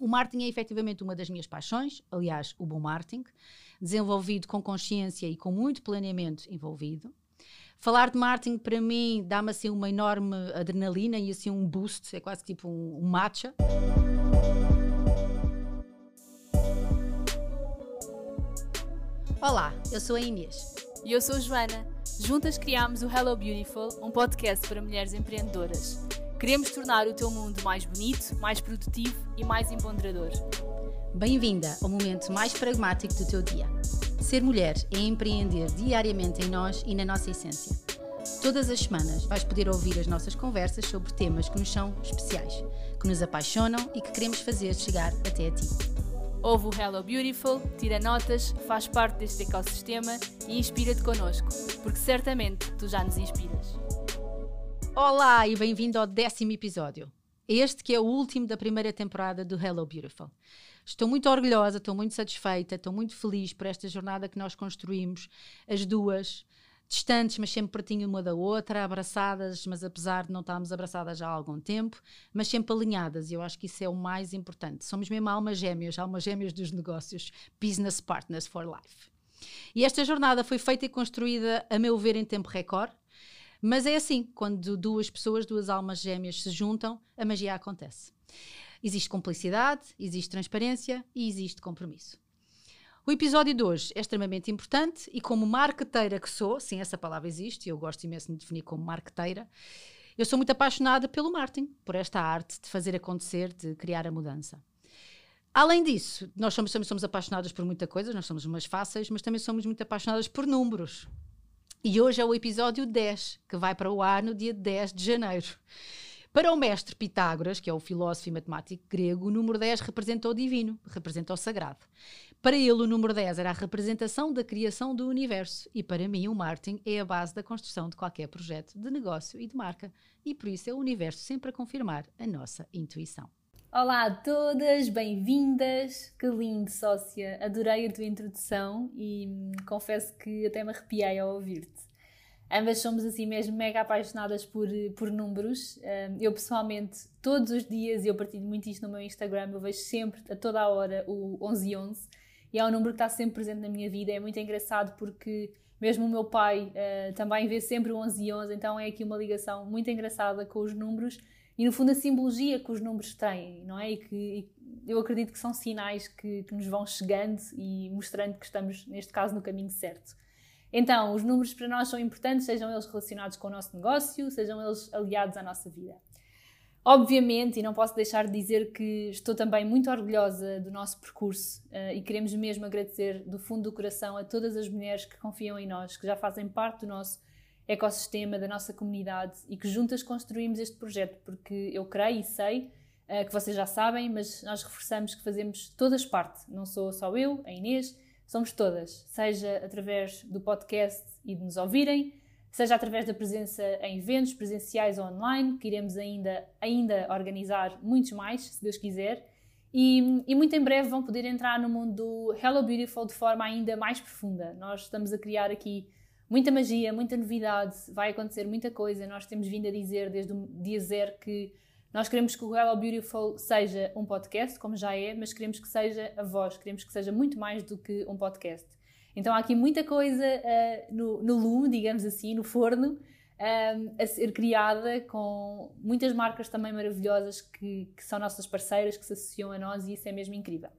O marketing é efetivamente uma das minhas paixões, aliás, o bom marketing, desenvolvido com consciência e com muito planeamento envolvido. Falar de marketing para mim dá-me assim uma enorme adrenalina e assim um boost, é quase tipo um, um matcha. Olá, eu sou a Inês. E eu sou a Joana. Juntas criámos o Hello Beautiful, um podcast para mulheres empreendedoras. Queremos tornar o teu mundo mais bonito, mais produtivo e mais empoderador. Bem-vinda ao momento mais pragmático do teu dia. Ser mulher é empreender diariamente em nós e na nossa essência. Todas as semanas vais poder ouvir as nossas conversas sobre temas que nos são especiais, que nos apaixonam e que queremos fazer chegar até a ti. Ouve o Hello Beautiful, tira notas, faz parte deste ecossistema e inspira-te connosco, porque certamente tu já nos inspiras. Olá e bem-vindo ao décimo episódio. Este que é o último da primeira temporada do Hello Beautiful. Estou muito orgulhosa, estou muito satisfeita, estou muito feliz por esta jornada que nós construímos, as duas, distantes, mas sempre pertinho uma da outra, abraçadas, mas apesar de não estarmos abraçadas há algum tempo, mas sempre alinhadas, e eu acho que isso é o mais importante. Somos mesmo almas gêmeas, almas gêmeas dos negócios, business partners for life. E esta jornada foi feita e construída, a meu ver, em tempo recorde, mas é assim, quando duas pessoas, duas almas gêmeas se juntam, a magia acontece. Existe cumplicidade, existe transparência e existe compromisso. O episódio de hoje é extremamente importante e, como marqueteira que sou, sim, essa palavra existe, eu gosto imenso de me definir como marqueteira, eu sou muito apaixonada pelo marketing, por esta arte de fazer acontecer, de criar a mudança. Além disso, nós somos, somos, somos apaixonadas por muita coisa, nós somos umas fáceis, mas também somos muito apaixonadas por números. E hoje é o episódio 10, que vai para o ar no dia 10 de janeiro. Para o mestre Pitágoras, que é o filósofo e matemático grego, o número 10 representa o divino, representa o sagrado. Para ele, o número 10 era a representação da criação do universo. E para mim, o marketing é a base da construção de qualquer projeto de negócio e de marca. E por isso é o universo sempre a confirmar a nossa intuição. Olá a todas, bem-vindas. Que lindo, sócia. Adorei a tua introdução e hum, confesso que até me arrepiei ao ouvir-te. Ambas somos assim mesmo mega apaixonadas por, por números. Hum, eu pessoalmente, todos os dias, e eu partilho muito isto no meu Instagram, eu vejo sempre, a toda a hora, o 1111 e é um número que está sempre presente na minha vida. É muito engraçado porque mesmo o meu pai uh, também vê sempre o 11 e 11, então é aqui uma ligação muito engraçada com os números e no fundo a simbologia que os números têm, não é? E que e eu acredito que são sinais que, que nos vão chegando e mostrando que estamos, neste caso, no caminho certo. Então, os números para nós são importantes, sejam eles relacionados com o nosso negócio, sejam eles aliados à nossa vida. Obviamente, e não posso deixar de dizer que estou também muito orgulhosa do nosso percurso uh, e queremos mesmo agradecer do fundo do coração a todas as mulheres que confiam em nós, que já fazem parte do nosso ecossistema, da nossa comunidade e que juntas construímos este projeto, porque eu creio e sei uh, que vocês já sabem, mas nós reforçamos que fazemos todas parte, não sou só eu, a Inês, somos todas, seja através do podcast e de nos ouvirem, seja através da presença em eventos presenciais ou online, que iremos ainda, ainda organizar muitos mais, se Deus quiser, e, e, muito em breve vão poder entrar no mundo do Hello Beautiful de forma ainda mais profunda. Nós estamos a criar aqui muita magia, muita novidade, vai acontecer muita coisa. Nós temos vindo a dizer desde o dia zero que nós queremos que o Hello Beautiful seja um podcast, como já é, mas queremos que seja a voz, queremos que seja muito mais do que um podcast. Então há aqui muita coisa uh, no, no lume, digamos assim, no forno, um, a ser criada com muitas marcas também maravilhosas que, que, são nossas parceiras, que se associam a nós e isso é mesmo incrível.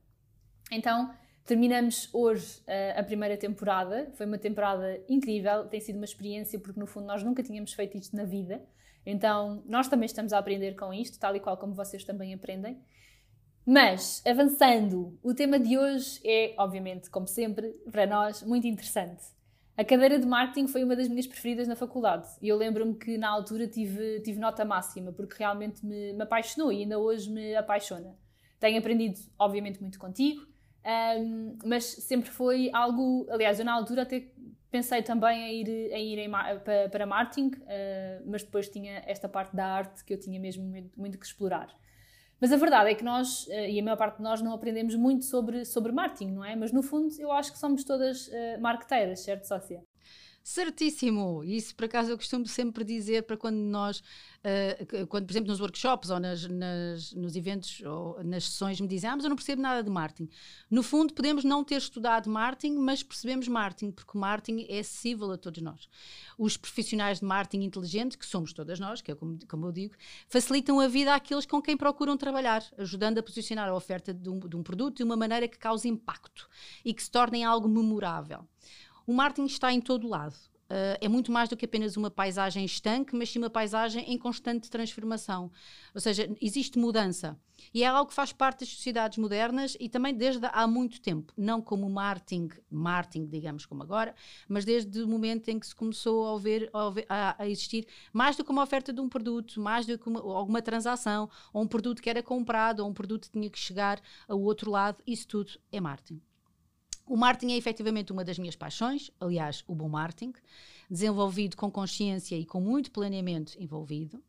Então, terminamos hoje uh, a primeira temporada. Foi uma temporada incrível, tem sido uma experiência porque no fundo nós nunca tínhamos feito isto na vida. Então, nós também estamos a aprender com isto, tal e qual como vocês também aprendem. Mas, avançando, o tema de hoje é, obviamente, como sempre, para nós, muito interessante. A cadeira de marketing foi uma das minhas preferidas na faculdade e eu lembro-me que na altura tive, tive nota máxima porque realmente me, me apaixonou e ainda hoje me apaixona. Tenho aprendido, obviamente, muito contigo, um, mas sempre foi algo. Aliás, eu na altura até pensei também em ir, em ir em, para, para marketing, uh, mas depois tinha esta parte da arte que eu tinha mesmo muito, muito que explorar. Mas a verdade é que nós, eh, e a maior parte de nós, não aprendemos muito sobre, sobre marketing, não é? Mas no fundo eu acho que somos todas uh, marqueteiras, certo, Sócia? Certíssimo! Isso, por acaso, eu costumo sempre dizer para quando nós, uh, quando, por exemplo, nos workshops ou nas, nas, nos eventos ou nas sessões me dizem, ah, mas eu não percebo nada de marketing. No fundo, podemos não ter estudado marketing, mas percebemos marketing, porque marketing é acessível a todos nós. Os profissionais de marketing inteligente, que somos todas nós, que é como, como eu digo, facilitam a vida àqueles com quem procuram trabalhar, ajudando a posicionar a oferta de um, de um produto de uma maneira que cause impacto e que se torne algo memorável. O marketing está em todo lado. Uh, é muito mais do que apenas uma paisagem estanque, mas sim uma paisagem em constante transformação. Ou seja, existe mudança. E é algo que faz parte das sociedades modernas e também desde há muito tempo. Não como marketing, marketing, digamos como agora, mas desde o momento em que se começou a, ver, a, a existir mais do que uma oferta de um produto, mais do que uma, alguma transação, ou um produto que era comprado, ou um produto que tinha que chegar ao outro lado. Isso tudo é marketing. O marketing é efetivamente uma das minhas paixões, aliás, o bom marketing, desenvolvido com consciência e com muito planeamento envolvido.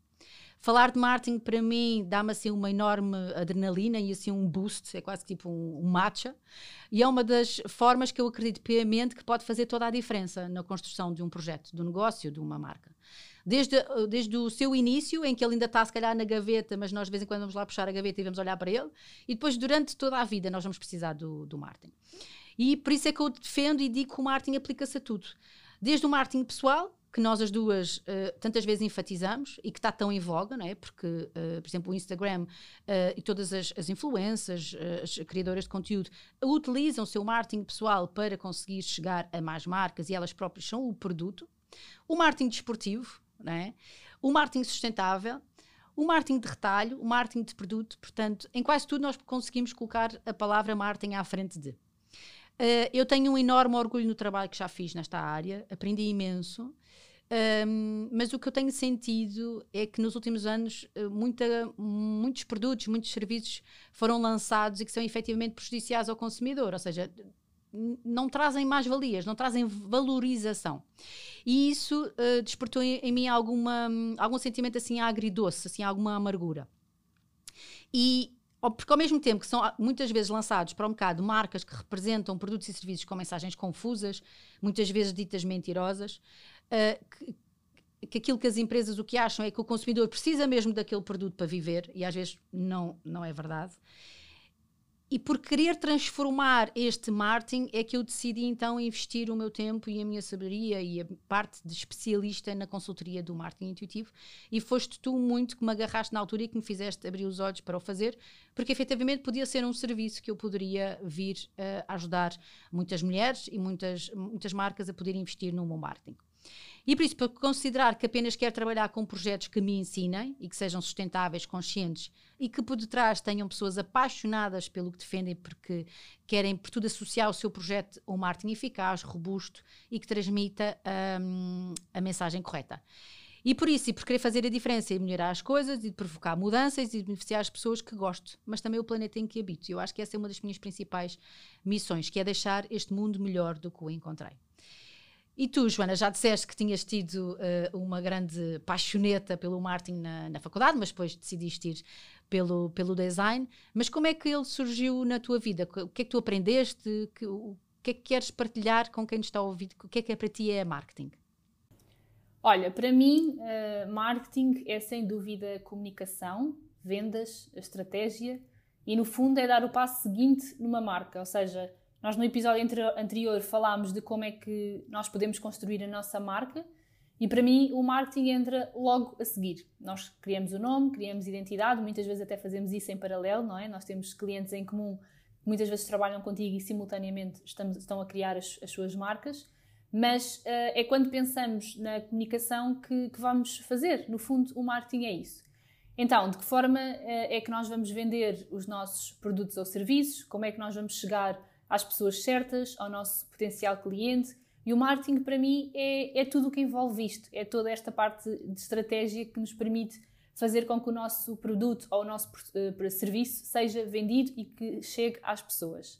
Falar de marketing para mim dá-me assim uma enorme adrenalina e assim um boost, é quase tipo um, um matcha. E é uma das formas que eu acredito piamente que pode fazer toda a diferença na construção de um projeto, do negócio, de uma marca. Desde, desde o seu início, em que ele ainda está se calhar na gaveta, mas nós de vez em quando vamos lá puxar a gaveta e vamos olhar para ele, e depois durante toda a vida nós vamos precisar do, do marketing. E por isso é que eu defendo e digo que o marketing aplica-se a tudo. Desde o marketing pessoal, que nós as duas uh, tantas vezes enfatizamos e que está tão em voga, não é? Porque, uh, por exemplo, o Instagram uh, e todas as, as influências, as criadoras de conteúdo, utilizam o seu marketing pessoal para conseguir chegar a mais marcas e elas próprias são o produto. O marketing desportivo, não é? o marketing sustentável, o marketing de retalho, o marketing de produto, portanto, em quase tudo nós conseguimos colocar a palavra marketing à frente de. Uh, eu tenho um enorme orgulho no trabalho que já fiz nesta área, aprendi imenso. Um, ehm, mas o que eu tenho sentido é que nos últimos anos eh, muita, muitos produtos, muitos serviços foram lançados e que são efetivamente prejudiciais ao consumidor, ou seja, não trazem mais-valias, não trazem valorização. E isso uh, despertou em, em, mim alguma, algum sentimento assim agridoce, assim, alguma amargura. E porque ao mesmo tempo que são muitas vezes lançados para um bocado marcas que representam produtos e serviços com mensagens confusas, muitas vezes ditas mentirosas, uh, que, que, aquilo que as empresas o que acham é que o consumidor precisa mesmo daquele produto para viver, e às vezes não, não é verdade. E por querer transformar este marketing é que eu decidi então investir o meu tempo e a minha sabedoria e a parte de especialista na consultoria do marketing intuitivo. E foste tu muito que me agarraste na altura e que me fizeste abrir os olhos para o fazer, porque efetivamente podia ser um serviço que eu poderia vir a ajudar muitas mulheres e muitas, muitas marcas a poder investir no meu marketing. E por isso, para considerar que apenas quero trabalhar com projetos que me ensinem e que sejam sustentáveis, conscientes e que por detrás tenham pessoas apaixonadas pelo que defendem porque querem, por tudo, associar o seu projeto a um marketing eficaz, robusto e que transmita um, a mensagem correta. E por isso, e por querer fazer a diferença e melhorar as coisas e provocar mudanças e beneficiar as pessoas que gosto, mas também o planeta em que habito. Eu acho que essa é uma das minhas principais missões, que é deixar este mundo melhor do que o encontrei. E tu, Joana, já disseste que tinhas tido uh, uma grande paixoneta pelo marketing na, na, faculdade, mas depois decidiste ir pelo, pelo design. Mas como é que ele surgiu na tua vida? O que é que tu aprendeste? Que, o que é que queres partilhar com quem nos está a ouvir? O que é que é para ti é marketing? Olha, para mim, uh, marketing é sem dúvida comunicação, vendas, estratégia e, no fundo, é dar o passo seguinte numa marca, ou seja, nós no episódio anterior falámos de como é que nós podemos construir a nossa marca e para mim o marketing entra logo a seguir. Nós criamos o nome, criamos identidade, muitas vezes até fazemos isso em paralelo, não é? Nós temos clientes em comum que muitas vezes trabalham contigo e simultaneamente estamos, estão a criar as, as suas marcas, mas uh, é quando pensamos na comunicação que, que, vamos fazer. No fundo, o marketing é isso. Então, de que forma uh, é que nós vamos vender os nossos produtos ou serviços? Como é que nós vamos chegar às pessoas certas, ao nosso potencial cliente. E o marketing, para mim, é, é tudo o que envolve isto. É toda esta parte de estratégia que nos permite fazer com que o nosso produto ou o nosso uh, serviço seja vendido e que chegue às pessoas.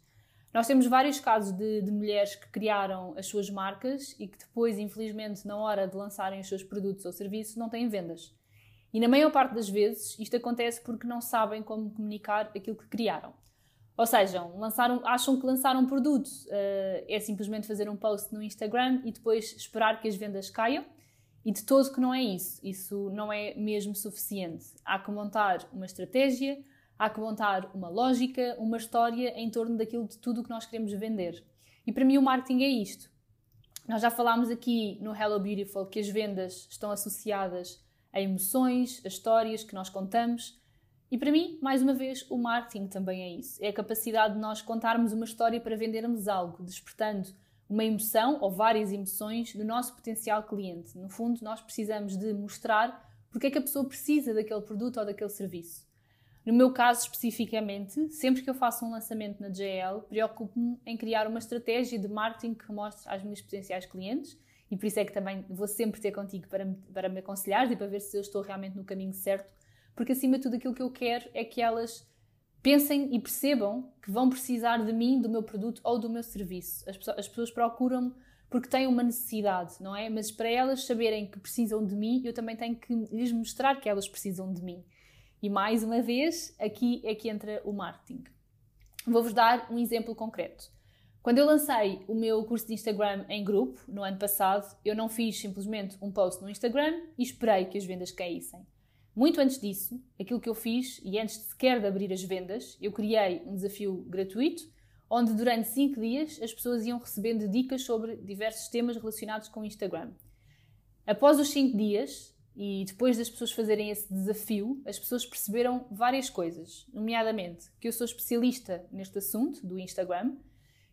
Nós temos vários casos de, de, mulheres que criaram as suas marcas e que depois, infelizmente, na hora de lançarem os seus produtos ou serviços, não têm vendas. E na maior parte das vezes isto acontece porque não sabem como comunicar aquilo que criaram. Ou seja, lançaram, acham que lançar um produto uh, é simplesmente fazer um post no Instagram e depois esperar que as vendas caiam. E de todo que não é isso. Isso não é mesmo suficiente. Há que montar uma estratégia, há que montar uma lógica, uma história em torno daquilo de tudo que nós queremos vender. E para mim o marketing é isto. Nós já falámos aqui no Hello Beautiful que as vendas estão associadas a emoções, a histórias que nós contamos. E para mim, mais uma vez, o marketing também é isso. É a capacidade de nós contarmos uma história para vendermos algo, despertando uma emoção ou várias emoções do nosso potencial cliente. No fundo, nós precisamos de mostrar porque é que a pessoa precisa daquele produto ou daquele serviço. No meu caso especificamente, sempre que eu faço um lançamento na JL, preocupo-me em criar uma estratégia de marketing que mostre às minhas potenciais clientes e por isso é que também vou sempre ter contigo para me, para me aconselhar e para ver se eu estou realmente no caminho certo, porque acima de tudo aquilo que eu quero é que elas pensem e percebam que vão precisar de mim, do meu produto ou do meu serviço. As pessoas, as pessoas procuram-me porque têm uma necessidade, não é? Mas para elas saberem que precisam de mim, eu também tenho que lhes mostrar que elas precisam de mim. E mais uma vez, aqui é que entra o marketing. Vou-vos dar um exemplo concreto. Quando eu lancei o meu curso de Instagram em grupo, no ano passado, eu não fiz simplesmente um post no Instagram e esperei que as vendas caíssem. Muito antes disso, aquilo que eu fiz, e antes sequer de abrir as vendas, eu criei um desafio gratuito, onde durante 5 dias as pessoas iam recebendo dicas sobre diversos temas relacionados com o Instagram. Após os 5 dias, e depois das pessoas fazerem esse desafio, as pessoas perceberam várias coisas, nomeadamente que eu sou especialista neste assunto do Instagram,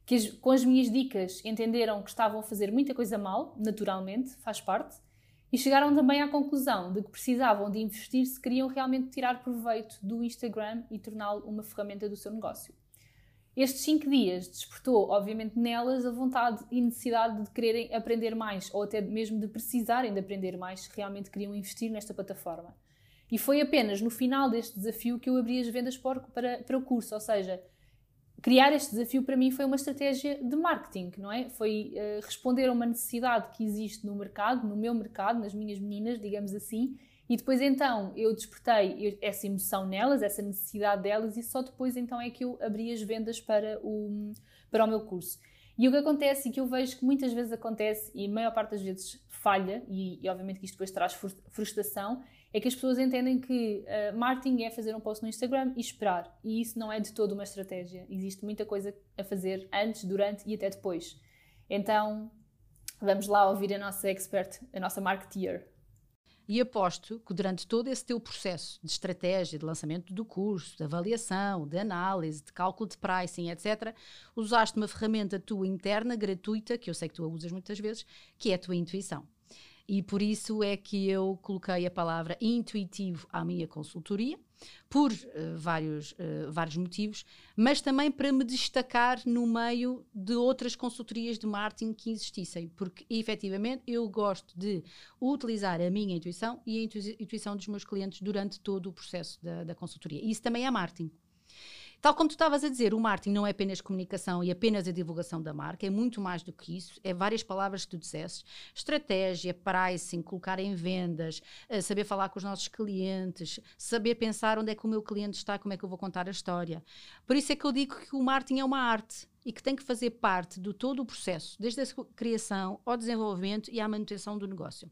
que com as minhas dicas entenderam que estavam a fazer muita coisa mal, naturalmente, faz parte, e chegaram também à conclusão de que precisavam de investir se queriam realmente tirar proveito do Instagram e torná-lo uma ferramenta do seu negócio. Estes cinco dias despertou, obviamente, nelas a vontade e necessidade de quererem aprender mais, ou até mesmo de precisarem de aprender mais se realmente queriam investir nesta plataforma. E foi apenas no final deste desafio que eu abri as vendas para, para, para o curso, ou seja, criar este desafio para mim foi uma estratégia de marketing, não é? Foi uh, responder a uma necessidade que existe no mercado, no meu mercado, nas minhas meninas, digamos assim, e depois então eu despertei essa emoção nelas, essa necessidade delas, e só depois então é que eu abri as vendas para o, para o meu curso. E o que acontece e que eu vejo que muitas vezes acontece, e a maior parte das vezes falha, e, e obviamente que isto depois traz frustração, é que as pessoas entendem que uh, marketing é fazer um post no Instagram e esperar. E isso não é de todo uma estratégia. Existe muita coisa a fazer antes, durante e até depois. Então, vamos lá ouvir a nossa expert, a nossa marketeer. E aposto que durante todo esse teu processo de estratégia, de lançamento do curso, de avaliação, de análise, de cálculo de pricing, etc., usaste uma ferramenta tua interna, gratuita, que eu sei que tu a usas muitas vezes, que é a tua intuição. E por isso é que eu coloquei a palavra intuitivo à minha consultoria, por uh, vários, uh, vários motivos, mas também para me destacar no meio de outras consultorias de marketing que existissem, porque efetivamente eu gosto de utilizar a minha intuição e a intuição dos meus clientes durante todo o processo da, da consultoria. Isso também é marketing. Tal como tu estavas a dizer, o marketing não é apenas comunicação e apenas a divulgação da marca, é muito mais do que isso. É várias palavras que tu disseste: estratégia, pricing, colocar em vendas, eh, saber falar com os nossos clientes, saber pensar onde é que o meu cliente está, como é que eu vou contar a história. Por isso é que eu digo que o marketing é uma arte e que tem que fazer parte de todo o processo, desde a criação ao desenvolvimento e à manutenção do negócio.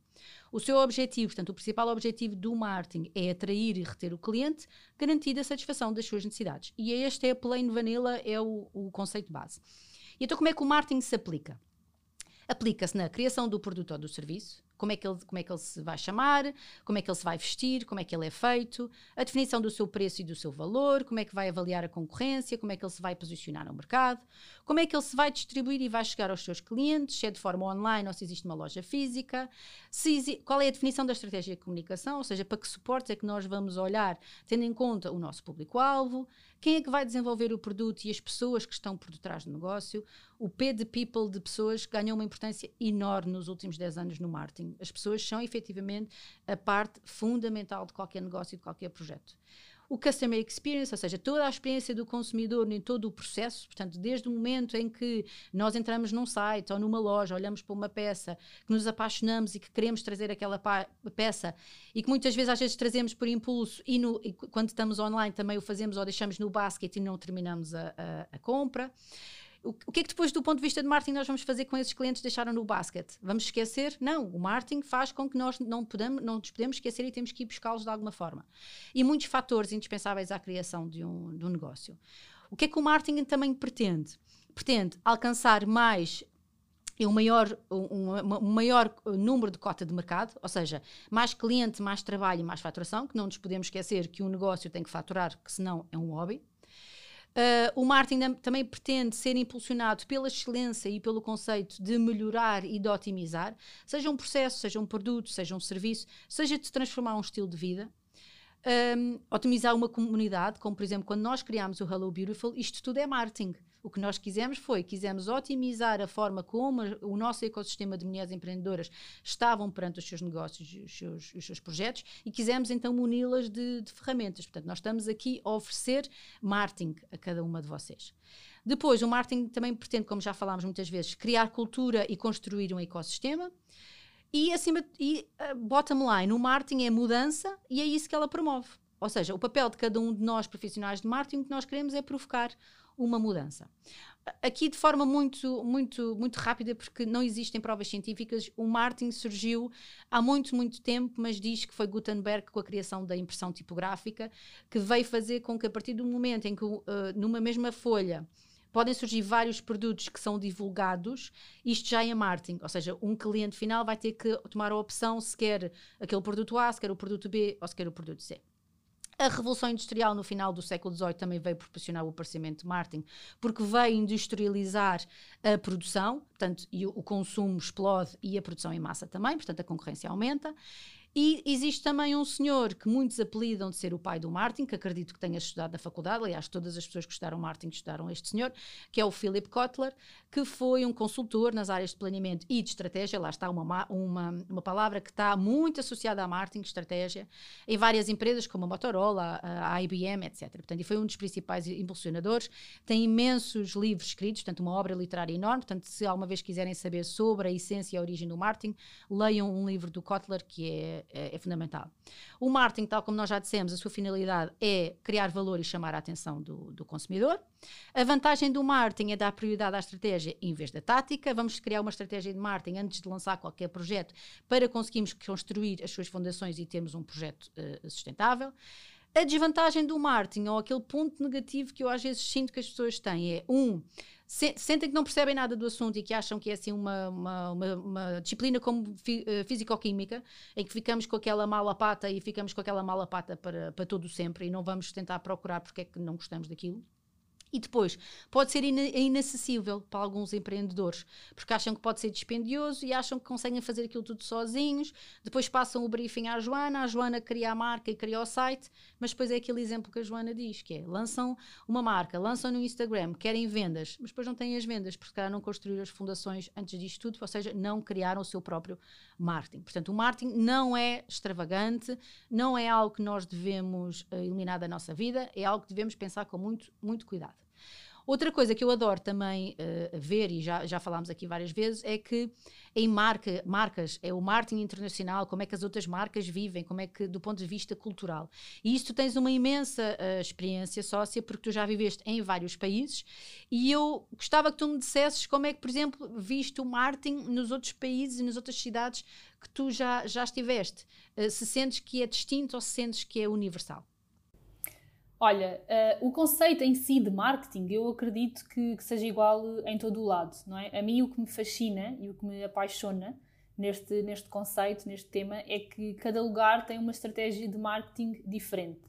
O seu objetivo, portanto, o principal objetivo do marketing é atrair e reter o cliente, garantindo a satisfação das suas necessidades. E este é a plain vanilla, é o, o conceito base. E então como é que o marketing se aplica? Aplica-se na criação do produto ou do serviço, como é, que ele, como é que ele se vai chamar, como é que ele se vai vestir, como é que ele é feito, a definição do seu preço e do seu valor, como é que vai avaliar a concorrência, como é que ele se vai posicionar no mercado, como é que ele se vai distribuir e vai chegar aos seus clientes, se é de forma online ou se existe uma loja física, se, qual é a definição da estratégia de comunicação, ou seja, para que suportes é que nós vamos olhar, tendo em conta o nosso público-alvo, quem é que vai desenvolver o produto e as pessoas que estão por detrás do negócio, o P de people de pessoas ganhou uma importância enorme nos últimos 10 anos no marketing. As pessoas são efetivamente a parte fundamental de qualquer negócio e de qualquer projeto. O customer experience, ou seja, toda a experiência do consumidor em todo o processo, portanto, desde o momento em que nós entramos num site ou numa loja, olhamos para uma peça, que nos apaixonamos e que queremos trazer aquela peça e que muitas vezes às vezes trazemos por impulso e, no, e quando estamos online também o fazemos ou deixamos no basket e não terminamos a, a, a compra. O, que é que depois, do ponto de vista de marketing, nós vamos fazer com esses clientes deixaram no basket? Vamos esquecer? Não, o marketing faz com que nós não, podemos, não nos podemos esquecer e temos que ir buscá-los de alguma forma. E muitos fatores indispensáveis à criação de um, de um negócio. O que é que o marketing também pretende? Pretende alcançar mais um maior, um, um, maior número de cota de mercado, ou seja, mais cliente, mais trabalho e mais faturação, que não nos podemos esquecer que um negócio tem que faturar, que senão é um hobby. Uh, o marketing também pretende ser impulsionado pela excelência e pelo conceito de melhorar e de otimizar, seja um processo, seja um produto, seja um serviço, seja de transformar um estilo de vida. Um, otimizar uma comunidade, como por exemplo quando nós criámos o Hello Beautiful, isto tudo é marketing. O que nós quisemos foi, quisemos otimizar a forma como o nosso ecossistema de mulheres empreendedoras estavam perante os seus negócios, os seus, os seus projetos, e quisemos então muni-las de, de ferramentas. Portanto, nós estamos aqui a oferecer marketing a cada uma de vocês. Depois, o marketing também pretende, como já falámos muitas vezes, criar cultura e construir um ecossistema. E acima e uh, bottom line, o marketing é mudança e é isso que ela promove. Ou seja, o papel de cada um de nós profissionais de marketing que nós queremos é provocar uma mudança. Aqui de forma muito, muito, muito rápida, porque não existem provas científicas, o marketing surgiu há muito, muito tempo, mas diz que foi Gutenberg com a criação da impressão tipográfica que veio fazer com que a partir do momento em que uh, numa mesma folha podem surgir vários produtos que são divulgados, isto já é marketing, ou seja, um cliente final vai ter que tomar a opção se quer aquele produto A, se quer o produto B ou se quer o produto C. A Revolução Industrial no final do século XVIII também veio proporcionar o aparecimento de marketing, porque veio industrializar a produção, portanto, e o consumo explode e a produção em massa também, portanto, a concorrência aumenta. E existe também um senhor que muitos apelidam de ser o pai do Martin, que acredito que tenha estudado na faculdade, aliás, todas as pessoas que estudaram Martin estudaram este senhor, que é o Philip Kotler, que foi um consultor nas áreas de planeamento e de estratégia, lá está uma, uma, uma palavra que está muito associada a marketing, estratégia, em várias empresas como a Motorola, a, IBM, etc. Portanto, e foi um dos principais impulsionadores, tem imensos livros escritos, portanto, uma obra literária enorme, portanto, se alguma vez quiserem saber sobre a essência e a origem do marketing, leiam um livro do Kotler que é é, é, fundamental. O marketing, tal como nós já dissemos, a sua finalidade é criar valor e chamar a atenção do, do consumidor. A vantagem do marketing é dar prioridade à estratégia em vez da tática. Vamos criar uma estratégia de marketing antes de lançar qualquer projeto para conseguirmos construir as suas fundações e termos um projeto uh, sustentável. A desvantagem do marketing, ou aquele ponto negativo que eu às vezes sinto que as pessoas têm, é um, se, sentem que não percebem nada do assunto e que acham que é assim uma, uma, uma, uma disciplina como fi, uh, físico-química, em que ficamos com aquela mala pata e ficamos com aquela mala pata para, para todo sempre e não vamos tentar procurar porque é que não gostamos daquilo. E depois, pode ser inacessível para alguns empreendedores, porque acham que pode ser dispendioso e acham que conseguem fazer aquilo tudo sozinhos. Depois passam o briefing à Joana, a Joana cria a marca e cria o site, mas depois é aquele exemplo que a Joana diz, que é, lançam uma marca, lançam no Instagram, querem vendas, mas depois não têm as vendas, porque cara não construíram as fundações antes disto tudo, ou seja, não criaram o seu próprio marketing. Portanto, o marketing não é extravagante, não é algo que nós devemos uh, eliminar da nossa vida, é algo que devemos pensar com muito, muito cuidado. Outra coisa que eu adoro também uh, ver, e já, já falámos aqui várias vezes, é que em marca, marcas, é o marketing internacional, como é que as outras marcas vivem, como é que, do ponto de vista cultural. E isso tu tens uma imensa uh, experiência sócia, porque tu já viveste em vários países, e eu gostava que tu me dissesses como é que, por exemplo, viste o marketing nos outros países e nas outras cidades que tu já, já estiveste. Uh, se sentes que é distinto ou se sentes que é universal. Olha, uh, o conceito em si de marketing eu acredito que, que, seja igual em todo o lado, não é? A mim o que me fascina e o que me apaixona neste, neste conceito, neste tema, é que cada lugar tem uma estratégia de marketing diferente.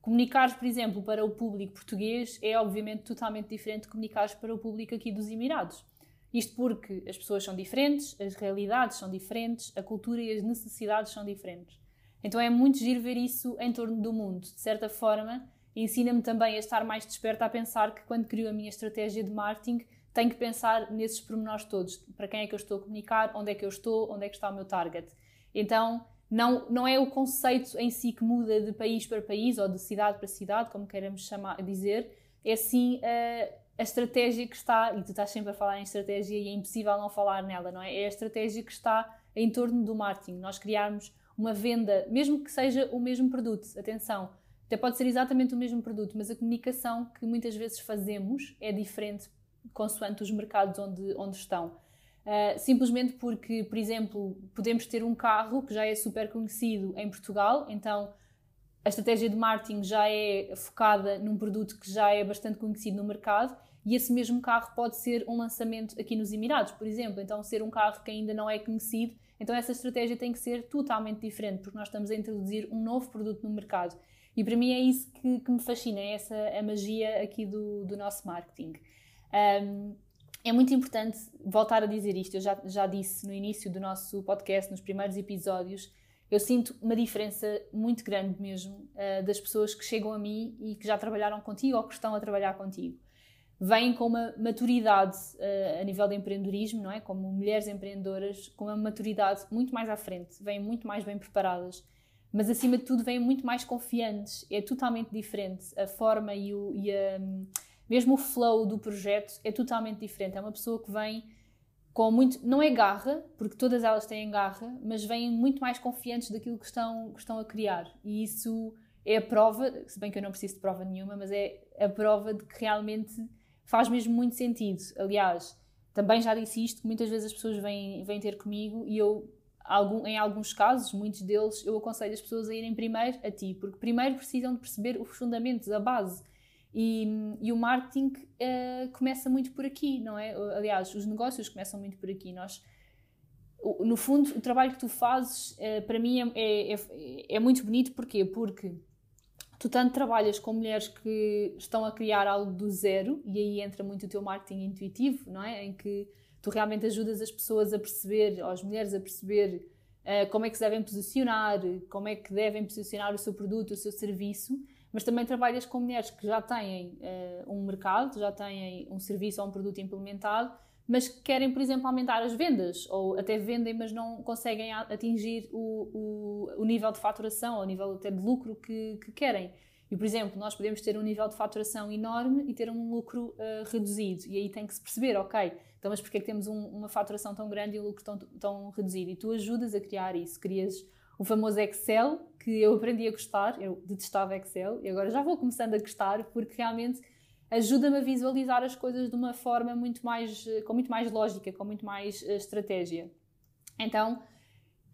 Comunicar, por exemplo, para o público português é obviamente totalmente diferente de comunicar para o público aqui dos Emirados. Isto porque as pessoas são diferentes, as realidades são diferentes, a cultura e as necessidades são diferentes. Então é muito giro ver isso em torno do mundo. De certa forma, ensina-me também a estar mais desperta a pensar que quando crio a minha estratégia de marketing tenho que pensar nesses pormenores todos. Para quem é que eu estou a comunicar, onde é que eu estou, onde é que está o meu target. Então, não, não é o conceito em si que muda de país para país ou de cidade para cidade, como queiramos chamar, dizer, é sim a, a estratégia que está, e tu estás sempre a falar em estratégia e é impossível não falar nela, não é? É a estratégia que está em torno do marketing. Nós criarmos uma venda, mesmo que seja o mesmo produto, atenção, até pode ser exatamente o mesmo produto, mas a comunicação que muitas vezes fazemos é diferente consoante os mercados onde, onde estão. Uh, simplesmente porque, por exemplo, podemos ter um carro que já é super conhecido em Portugal, então a estratégia de marketing já é focada num produto que já é bastante conhecido no mercado e esse mesmo carro pode ser um lançamento aqui nos Emirados, por exemplo. Então, ser um carro que ainda não é conhecido, então essa estratégia tem que ser totalmente diferente, porque nós estamos a introduzir um novo produto no mercado. E para mim é isso que, que me fascina, é essa a magia aqui do, do nosso marketing. Um, é muito importante voltar a dizer isto. Eu já, já disse no início do nosso podcast, nos primeiros episódios, eu sinto uma diferença muito grande mesmo uh, das pessoas que chegam a mim e que já trabalharam contigo ou que estão a trabalhar contigo. Vêm com uma maturidade uh, a nível de empreendedorismo, não é? Como mulheres empreendedoras, com uma maturidade muito mais à frente, vêm muito mais bem preparadas, mas acima de tudo vêm muito mais confiantes. É totalmente diferente a forma e, o, e a mesmo o flow do projeto é totalmente diferente. É uma pessoa que vem com muito. Não é garra, porque todas elas têm garra, mas vêm muito mais confiantes daquilo que estão, que estão a criar. E isso é a prova, se bem que eu não preciso de prova nenhuma, mas é a prova de que realmente faz mesmo muito sentido. Aliás, também já disse isto, que muitas vezes as pessoas vêm, vêm ter comigo e eu, algum, em alguns casos, muitos deles, eu aconselho as pessoas a irem primeiro a ti, porque primeiro precisam de perceber os fundamentos, a base e, e o marketing uh, começa muito por aqui, não é? Aliás, os negócios começam muito por aqui. Nós, no fundo, o trabalho que tu fazes, uh, para mim, é, é, é, é, muito bonito. Porquê? Porque tu tanto trabalhas com mulheres que estão a criar algo do zero, e aí entra muito o teu marketing intuitivo, não é? Em que tu realmente ajudas as pessoas a perceber, ou as mulheres a perceber uh, como é que se devem posicionar, como é que devem posicionar o seu produto, o seu serviço mas também trabalhas com mulheres que já têm uh, um mercado, já têm um serviço ou um produto implementado, mas que querem, por exemplo, aumentar as vendas, ou até vendem, mas não conseguem atingir o, o, o nível de faturação, ou o nível até de lucro que, que, querem. E, por exemplo, nós podemos ter um nível de faturação enorme e ter um lucro uh, reduzido. E aí tem que se perceber, ok, então mas porquê é que temos um, uma faturação tão grande e um lucro tão, tão reduzido? E tu ajudas a criar isso, crias o famoso Excel, que eu aprendi a gostar, eu detestava Excel e agora já vou começando a gostar porque realmente ajuda-me a visualizar as coisas de uma forma muito mais, com muito mais lógica, com muito mais uh, estratégia. Então,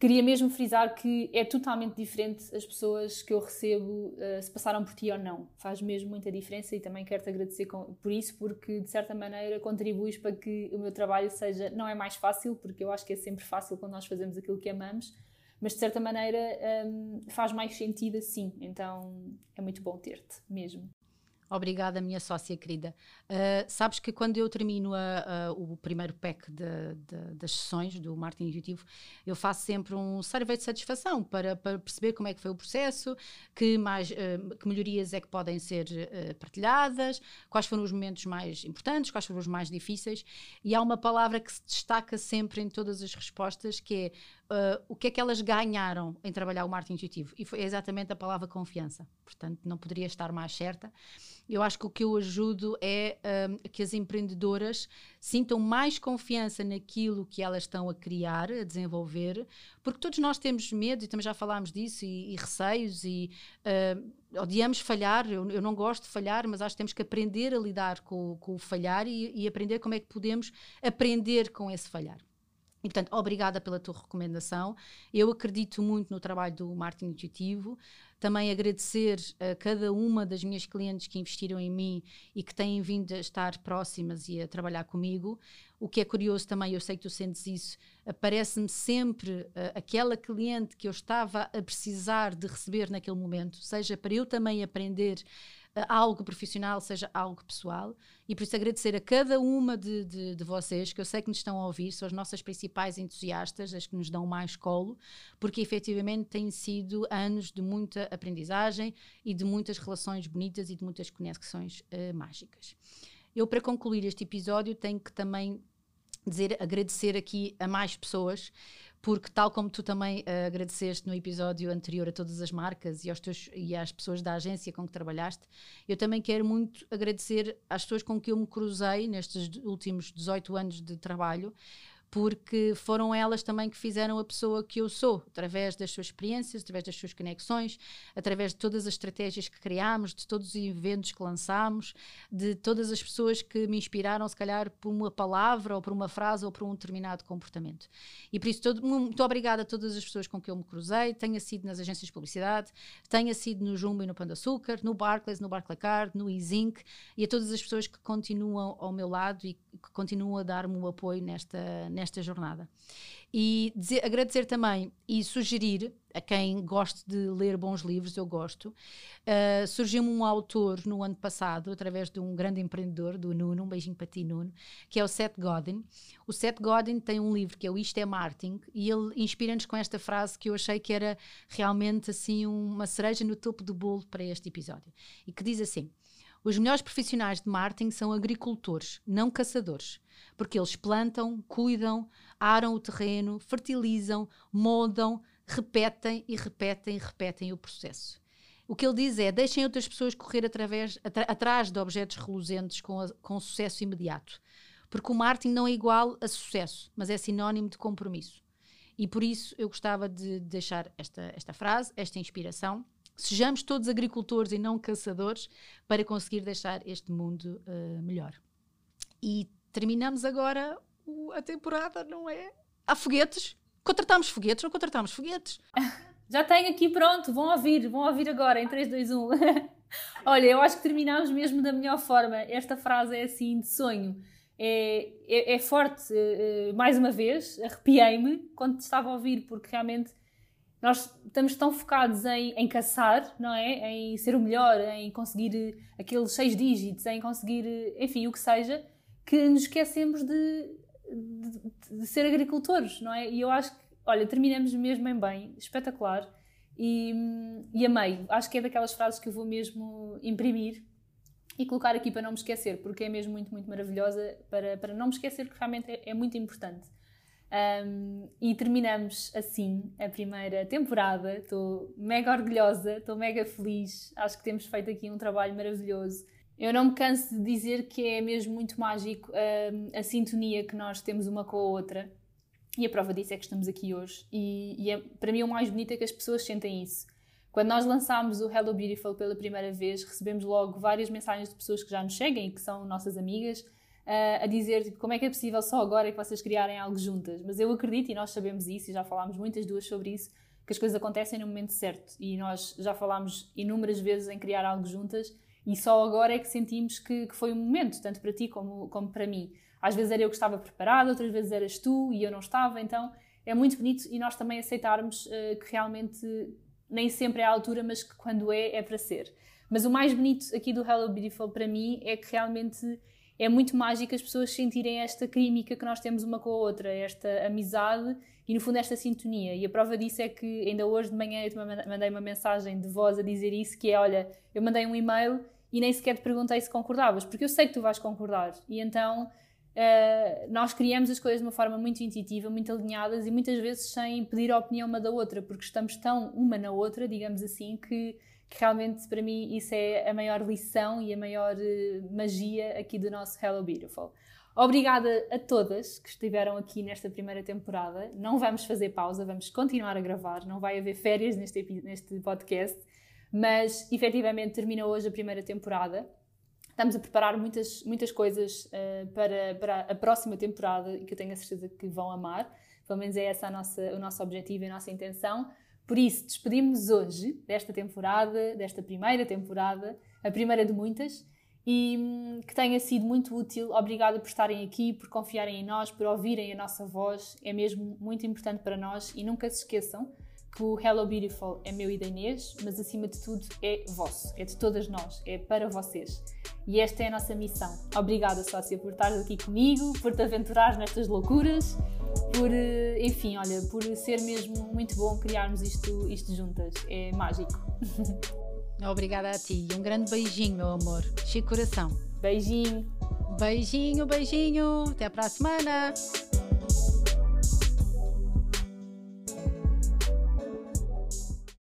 queria mesmo frisar que é totalmente diferente as pessoas que eu recebo uh, se passaram por ti ou não. Faz mesmo muita diferença e também quero-te agradecer com, por isso, porque de certa maneira contribuis para que o meu trabalho seja, não é mais fácil, porque eu acho que é sempre fácil quando nós fazemos aquilo que amamos, mas de certa maneira um, faz mais sentido assim. Então é muito bom ter-te mesmo. Obrigada, minha sócia querida. Uh, sabes que quando eu termino a, a, o primeiro pack de, de, das sessões do marketing intuitivo, eu faço sempre um survey de satisfação para, para perceber como é que foi o processo, que, mais, uh, que melhorias é que podem ser uh, partilhadas, quais foram os momentos mais importantes, quais foram os mais difíceis. E há uma palavra que se destaca sempre em todas as respostas, que é Uh, o que é que elas ganharam em trabalhar o marketing intuitivo? E foi exatamente a palavra confiança. Portanto, não poderia estar mais certa. Eu acho que o que eu ajudo é uh, que as empreendedoras sintam mais confiança naquilo que elas estão a criar, a desenvolver, porque todos nós temos medo, e também já falámos disso, e, e receios, e uh, odiamos falhar. Eu, eu, não gosto de falhar, mas acho que temos que aprender a lidar com, com o falhar e, e aprender como é que podemos aprender com esse falhar. E, portanto, obrigada pela tua recomendação. Eu acredito muito no trabalho do marketing intuitivo. Também agradecer a cada uma das minhas clientes que investiram em mim e que têm vindo a estar próximas e a trabalhar comigo. O que é curioso também, eu sei que tu sentes isso, aparece-me sempre uh, aquela cliente que eu estava a precisar de receber naquele momento, seja para eu também aprender algo profissional, seja algo pessoal. E por isso agradecer a cada uma de, de, de, vocês, que eu sei que nos estão a ouvir, são as nossas principais entusiastas, as que nos dão mais colo, porque efetivamente têm sido anos de muita aprendizagem e de muitas relações bonitas e de muitas conexões uh, mágicas. Eu, para concluir este episódio, tenho que também dizer, agradecer aqui a mais pessoas porque tal como tu também uh, agradeceste no episódio anterior a todas as marcas e, aos teus, e às pessoas da agência com que trabalhaste, eu também quero muito agradecer às pessoas com que eu me cruzei nestes últimos 18 anos de trabalho, porque foram elas também que fizeram a pessoa que eu sou, através das suas experiências, através das suas conexões, através de todas as estratégias que criámos, de todos os eventos que lançámos, de todas as pessoas que me inspiraram, se calhar, por uma palavra, ou por uma frase, ou por um determinado comportamento. E por isso, todo, muito obrigada a todas as pessoas com que eu me cruzei, tenha sido nas agências de publicidade, tenha sido no Jumbo e no Panda Açúcar, no Barclays, no Barclaycard, no EasyInc, e a todas as pessoas que continuam ao meu lado e que continuam a dar-me o apoio nesta, nesta nesta jornada. E dizer, agradecer também e sugerir a quem goste de ler bons livros, eu gosto. Uh, Surgiu-me um autor no ano passado, através de um grande empreendedor, do Nuno, um beijinho para ti, Nuno, que é o Seth Godin. O Seth Godin tem um livro que é o Isto é Marketing e ele inspira-nos com esta frase que eu achei que era realmente assim uma cereja no topo do bolo para este episódio. E que diz assim: Os melhores profissionais de marketing são agricultores, não caçadores porque eles plantam, cuidam, aram o terreno, fertilizam, moldam, repetem e repetem e repetem o processo. O que ele diz é: deixem outras pessoas correr através, atrás de objetos reluzentes com, a, com sucesso imediato. Porque o marketing não é igual a sucesso, mas é sinónimo de compromisso. E por isso eu gostava de deixar esta, esta frase, esta inspiração. Sejamos todos agricultores e não caçadores para conseguir deixar este mundo uh, melhor. E terminamos agora o, a temporada, não é? Há foguetes. Contratámos foguetes, não contratámos foguetes. Já tenho aqui pronto, vão ouvir, vão ouvir agora em 3, 2, 1. Olha, eu acho que terminámos mesmo da melhor forma. Esta frase é assim de sonho. É, é, é forte, é, mais uma vez, arrepiei-me quando te estava a ouvir, porque realmente nós estamos tão focados em, em caçar, não é? Em ser o melhor, em conseguir aqueles seis dígitos, em conseguir, enfim, o que seja, que nos esquecemos de, de, de, ser agricultores, não é? E eu acho que, olha, terminamos mesmo em bem, espetacular. E, e amei. Acho que é daquelas frases que eu vou mesmo imprimir e colocar aqui para não me esquecer, porque é mesmo muito, muito maravilhosa para, para não me esquecer, que realmente é, é muito importante. Um, e terminamos assim a primeira temporada. Estou mega orgulhosa, estou mega feliz. Acho que temos feito aqui um trabalho maravilhoso. Eu não me canso de dizer que é mesmo muito mágico a, a sintonia que nós temos uma com a outra. E a prova disso é que estamos aqui hoje. E, e é, para mim o mais bonito é que as pessoas sentem isso. Quando nós lançámos o Hello Beautiful pela primeira vez, recebemos logo várias mensagens de pessoas que já nos seguem e que são nossas amigas, a dizer tipo, como é que é possível só agora é que vocês criarem algo juntas. Mas eu acredito, e nós sabemos isso, e já falámos muitas duas sobre isso, que as coisas acontecem no momento certo. E nós já falámos inúmeras vezes em criar algo juntas e só agora é que sentimos que, que foi um momento, tanto para ti como, como para mim. Às vezes era eu que estava preparada, outras vezes eras tu e eu não estava, então é muito bonito e nós também aceitarmos uh, que realmente nem sempre é a altura, mas que quando é, é para ser. Mas o mais bonito aqui do Hello Beautiful para mim é que realmente é muito mágico as pessoas sentirem esta química que nós temos uma com a outra, esta amizade e no fundo esta sintonia. E a prova disso é que ainda hoje de manhã eu te mandei uma mensagem de voz a dizer isso, que é, olha, eu mandei um e-mail e nem sequer te perguntei se concordavas, porque eu sei que tu vais concordar. E então uh, nós criamos as coisas de uma forma muito intuitiva, muito alinhadas e muitas vezes sem pedir a opinião uma da outra, porque estamos tão uma na outra, digamos assim, que, realmente para mim isso é a maior lição e a maior uh, magia aqui do nosso Hello Beautiful. Obrigada a todas que estiveram aqui nesta primeira temporada. Não vamos fazer pausa, vamos continuar a gravar, não vai haver férias neste, neste podcast, mas efetivamente termina hoje a primeira temporada. Estamos a preparar muitas, muitas coisas uh, para, para a próxima temporada e que eu tenho a certeza que vão amar. Pelo menos é esse a nossa, o nosso objetivo e a nossa intenção. Por isso, despedimos hoje desta temporada, desta primeira temporada, a primeira de muitas e hum, que tenha sido muito útil. Obrigada por estarem aqui, por confiarem em nós, por ouvirem a nossa voz. É mesmo muito importante para nós e nunca se esqueçam que o Hello Beautiful é meu e da Inês, mas acima de tudo é vosso, é de todas nós, é para vocês. E esta é a nossa missão. Obrigada, sócia, por estares aqui comigo, por te aventurares nestas loucuras, por, eh, enfim, olha, por ser mesmo muito bom criarmos isto, isto juntas. É mágico. Obrigada a ti e um grande beijinho, meu amor. Chico coração. Beijinho. Beijinho, beijinho. Até para a semana.